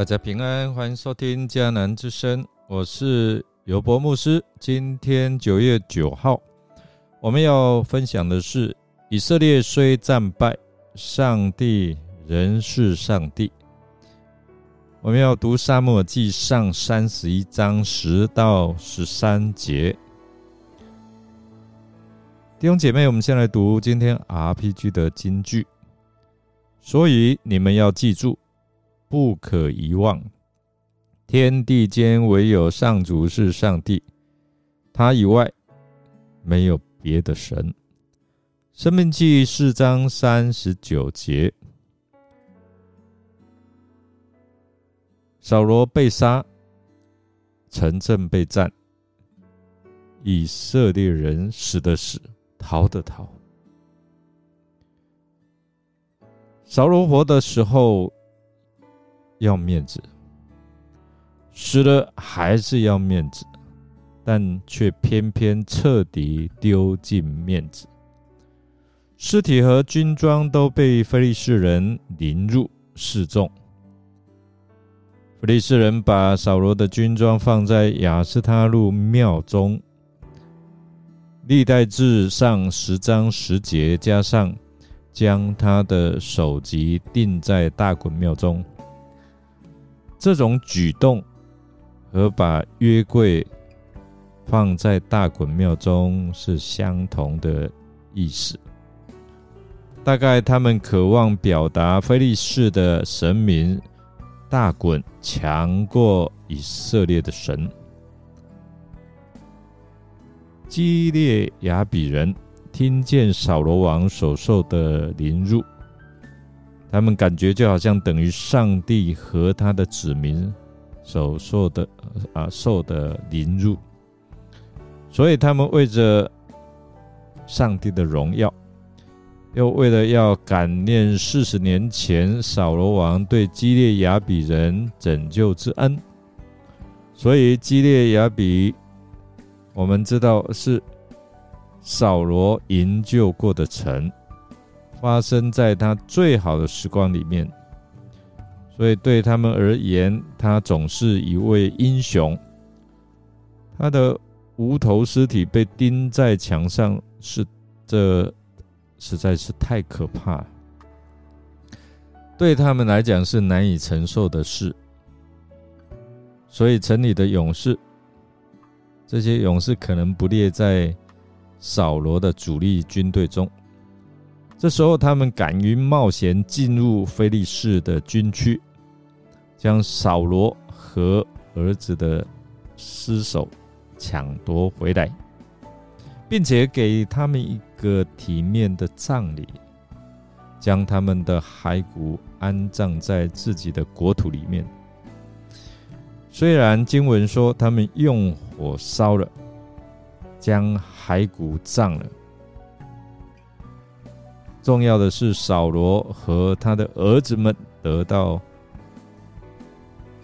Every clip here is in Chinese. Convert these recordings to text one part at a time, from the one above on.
大家平安，欢迎收听迦南之声，我是尤博牧师。今天九月九号，我们要分享的是以色列虽战败，上帝仍是上帝。我们要读沙漠记上三十一章十到十三节。弟兄姐妹，我们先来读今天 RPG 的金句。所以你们要记住，不可遗忘，天地间唯有上主是上帝，他以外没有别的神。生命记四章三十九节，扫罗被杀，城镇被占，以色列人死的死，逃的逃。扫罗活的时候要面子，死了还是要面子，但却偏偏彻底丢尽面子。尸体和军装都被菲利士人凌入示众。菲利士人把扫罗的军装放在雅斯他路庙中。历代志上十章十节加上。将他的首级钉在大衮庙中，这种举动和把约柜放在大衮庙中是相同的意思。大概他们渴望表达菲利士的神明大衮强过以色列的神基列雅比人。听见扫罗王所受的凌辱，他们感觉就好像等于上帝和他的子民所受的啊受的凌辱，所以他们为着上帝的荣耀，又为了要感念四十年前扫罗王对基列雅比人拯救之恩，所以基列雅比，我们知道是。扫罗营救过的城，发生在他最好的时光里面，所以对他们而言，他总是一位英雄。他的无头尸体被钉在墙上，是这实在是太可怕了，对他们来讲是难以承受的事。所以城里的勇士，这些勇士可能不列在。扫罗的主力军队中，这时候他们敢于冒险进入菲利士的军区，将扫罗和儿子的尸首抢夺回来，并且给他们一个体面的葬礼，将他们的骸骨安葬在自己的国土里面。虽然经文说他们用火烧了。将骸骨葬了。重要的是，扫罗和他的儿子们得到，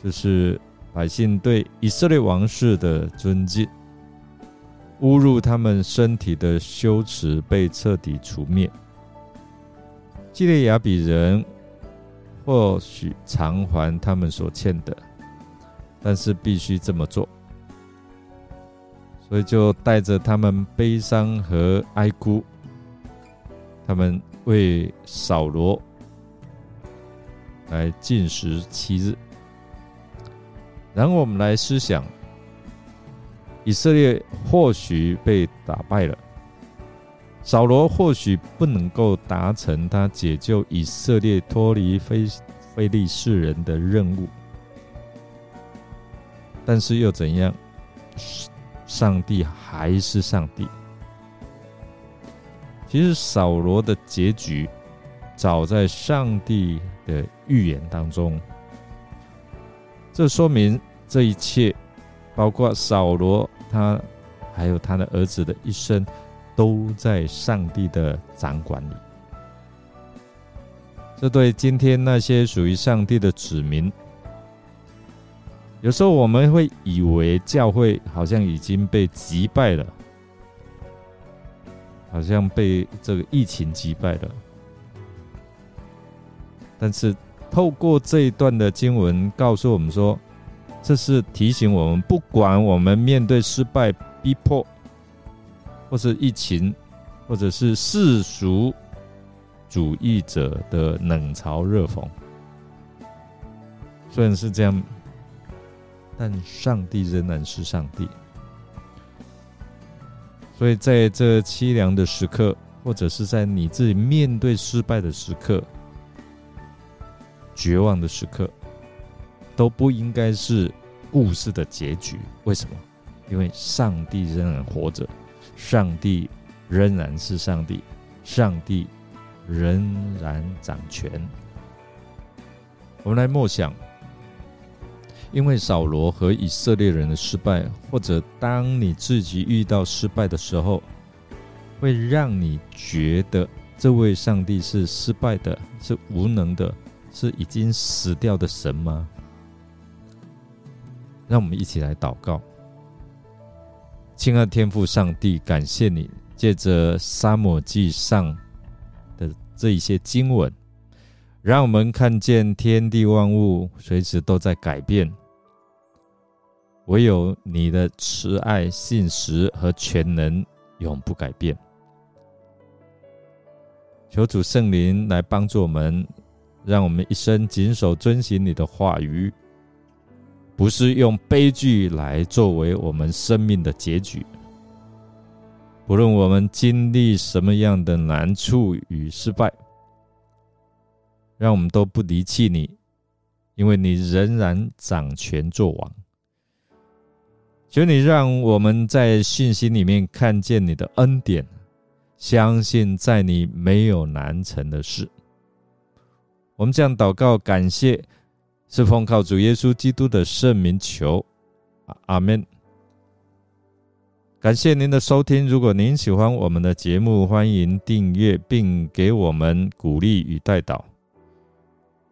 就是百姓对以色列王室的尊敬，侮辱他们身体的羞耻被彻底除灭。基列雅比人或许偿还他们所欠的，但是必须这么做。所以就带着他们悲伤和哀哭，他们为扫罗来禁食七日。然后我们来思想，以色列或许被打败了，扫罗或许不能够达成他解救以色列脱离非非利士人的任务，但是又怎样？上帝还是上帝。其实扫罗的结局，早在上帝的预言当中。这说明这一切，包括扫罗他还有他的儿子的一生，都在上帝的掌管里。这对今天那些属于上帝的子民。有时候我们会以为教会好像已经被击败了，好像被这个疫情击败了。但是透过这一段的经文，告诉我们说，这是提醒我们，不管我们面对失败、逼迫，或是疫情，或者是世俗主义者的冷嘲热讽，虽然是这样，但上帝仍然是上帝。所以在这凄凉的时刻，或者是在你自己面对失败的时刻。绝望的时刻都不应该是故事的结局。为什么？因为上帝仍然活着，上帝仍然是上帝，上帝仍然掌权。我们来默想，因为扫罗和以色列人的失败，或者当你自己遇到失败的时候，会让你觉得这位上帝是失败的，是无能的。是已经死掉的神吗？让我们一起来祷告，亲爱的天父上帝，感谢你借着沙漠记上的这一些经文，让我们看见天地万物随时都在改变，唯有你的慈爱、信实和全能永不改变。求主圣灵来帮助我们。让我们一生谨守遵行你的话语，不是用悲剧来作为我们生命的结局。不论我们经历什么样的难处与失败，让我们都不离弃你，因为你仍然掌权作王。求你让我们在信心里面看见你的恩典，相信在你没有难成的事。我们这样祷告，感谢是奉靠主耶稣基督的圣名求，阿门。感谢您的收听，如果您喜欢我们的节目，欢迎订阅并给我们鼓励与带导。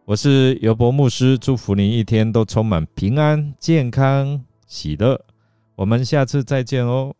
我是尤博牧师，祝福您一天都充满平安、健康、喜乐。我们下次再见哦。